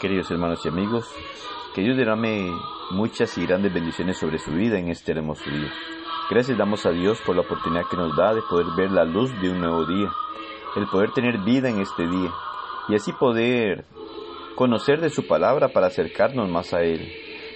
Queridos hermanos y amigos, que Dios derrame muchas y grandes bendiciones sobre su vida en este hermoso día. Gracias damos a Dios por la oportunidad que nos da de poder ver la luz de un nuevo día, el poder tener vida en este día y así poder conocer de su palabra para acercarnos más a Él.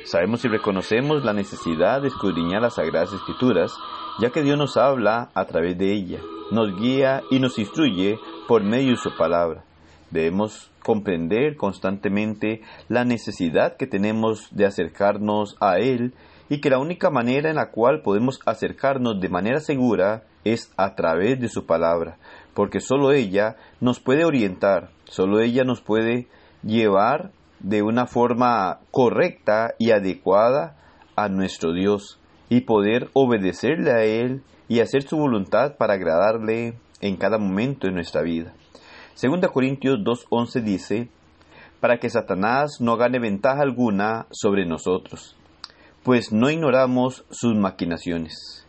Sabemos y reconocemos la necesidad de escudriñar las Sagradas Escrituras, ya que Dios nos habla a través de ella, nos guía y nos instruye por medio de su palabra. Debemos comprender constantemente la necesidad que tenemos de acercarnos a Él y que la única manera en la cual podemos acercarnos de manera segura es a través de su palabra, porque solo ella nos puede orientar, solo ella nos puede llevar de una forma correcta y adecuada a nuestro Dios y poder obedecerle a Él y hacer su voluntad para agradarle en cada momento de nuestra vida. Segunda Corintios 2.11 dice, para que Satanás no gane ventaja alguna sobre nosotros, pues no ignoramos sus maquinaciones.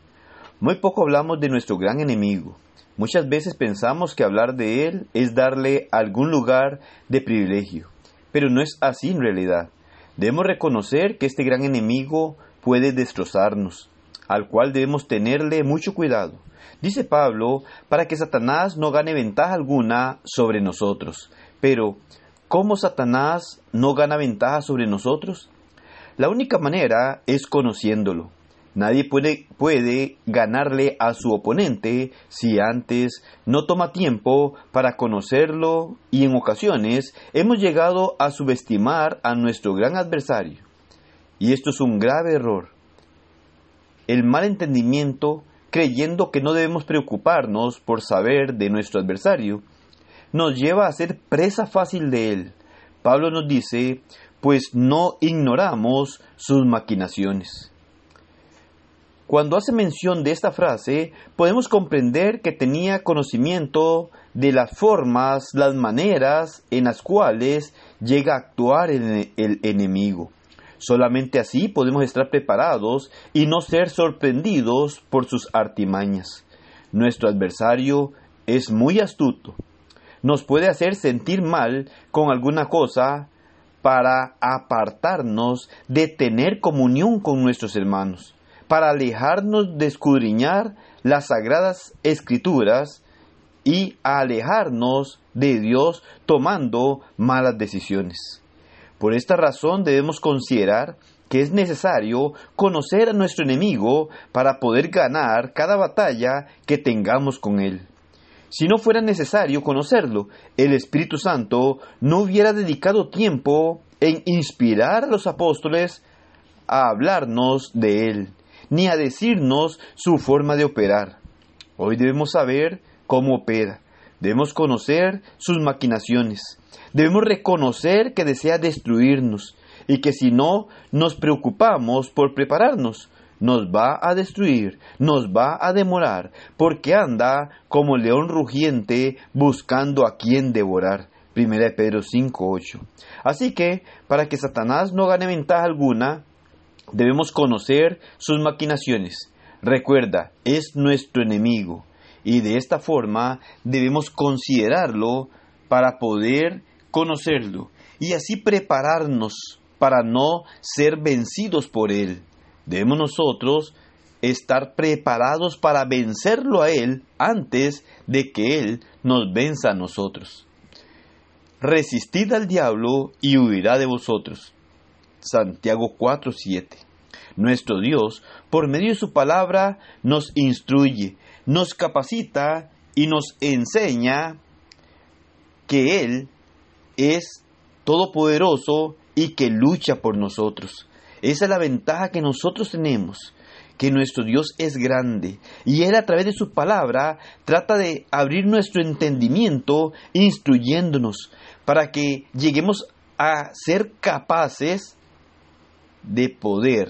Muy poco hablamos de nuestro gran enemigo. Muchas veces pensamos que hablar de él es darle algún lugar de privilegio, pero no es así en realidad. Debemos reconocer que este gran enemigo puede destrozarnos, al cual debemos tenerle mucho cuidado. Dice Pablo, para que Satanás no gane ventaja alguna sobre nosotros. Pero, ¿cómo Satanás no gana ventaja sobre nosotros? La única manera es conociéndolo. Nadie puede, puede, ganarle a su oponente si antes no toma tiempo para conocerlo y en ocasiones hemos llegado a subestimar a nuestro gran adversario. Y esto es un grave error. El mal entendimiento creyendo que no debemos preocuparnos por saber de nuestro adversario, nos lleva a ser presa fácil de él. Pablo nos dice, pues no ignoramos sus maquinaciones. Cuando hace mención de esta frase, podemos comprender que tenía conocimiento de las formas, las maneras en las cuales llega a actuar el, el enemigo. Solamente así podemos estar preparados y no ser sorprendidos por sus artimañas. Nuestro adversario es muy astuto. Nos puede hacer sentir mal con alguna cosa para apartarnos de tener comunión con nuestros hermanos, para alejarnos de escudriñar las sagradas escrituras y alejarnos de Dios tomando malas decisiones. Por esta razón debemos considerar que es necesario conocer a nuestro enemigo para poder ganar cada batalla que tengamos con él. Si no fuera necesario conocerlo, el Espíritu Santo no hubiera dedicado tiempo en inspirar a los apóstoles a hablarnos de él, ni a decirnos su forma de operar. Hoy debemos saber cómo opera, debemos conocer sus maquinaciones, Debemos reconocer que desea destruirnos y que si no nos preocupamos por prepararnos, nos va a destruir, nos va a demorar, porque anda como león rugiente buscando a quien devorar. 1 Pedro 5.8. Así que, para que Satanás no gane ventaja alguna, debemos conocer sus maquinaciones. Recuerda, es nuestro enemigo, y de esta forma debemos considerarlo para poder conocerlo y así prepararnos para no ser vencidos por Él. Debemos nosotros estar preparados para vencerlo a Él antes de que Él nos venza a nosotros. Resistid al diablo y huirá de vosotros. Santiago 4:7. Nuestro Dios, por medio de su palabra, nos instruye, nos capacita y nos enseña que Él es todopoderoso y que lucha por nosotros. Esa es la ventaja que nosotros tenemos, que nuestro Dios es grande y Él a través de su palabra trata de abrir nuestro entendimiento instruyéndonos para que lleguemos a ser capaces de poder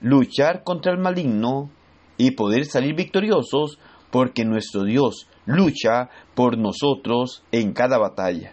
luchar contra el maligno y poder salir victoriosos porque nuestro Dios lucha por nosotros en cada batalla.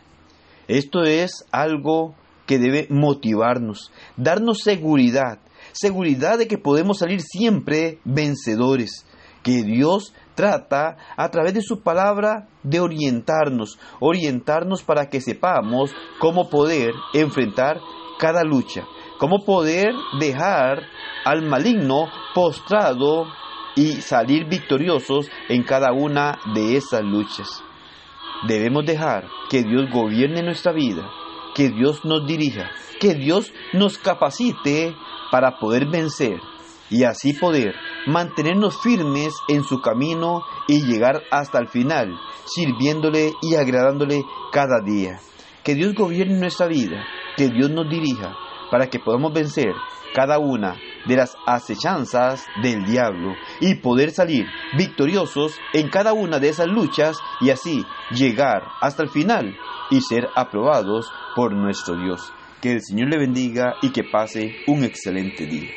Esto es algo que debe motivarnos, darnos seguridad, seguridad de que podemos salir siempre vencedores, que Dios trata a través de su palabra de orientarnos, orientarnos para que sepamos cómo poder enfrentar cada lucha, cómo poder dejar al maligno postrado y salir victoriosos en cada una de esas luchas. Debemos dejar que Dios gobierne nuestra vida, que Dios nos dirija, que Dios nos capacite para poder vencer y así poder mantenernos firmes en su camino y llegar hasta el final, sirviéndole y agradándole cada día. Que Dios gobierne nuestra vida, que Dios nos dirija para que podamos vencer cada una de las acechanzas del diablo y poder salir victoriosos en cada una de esas luchas y así llegar hasta el final y ser aprobados por nuestro Dios. Que el Señor le bendiga y que pase un excelente día.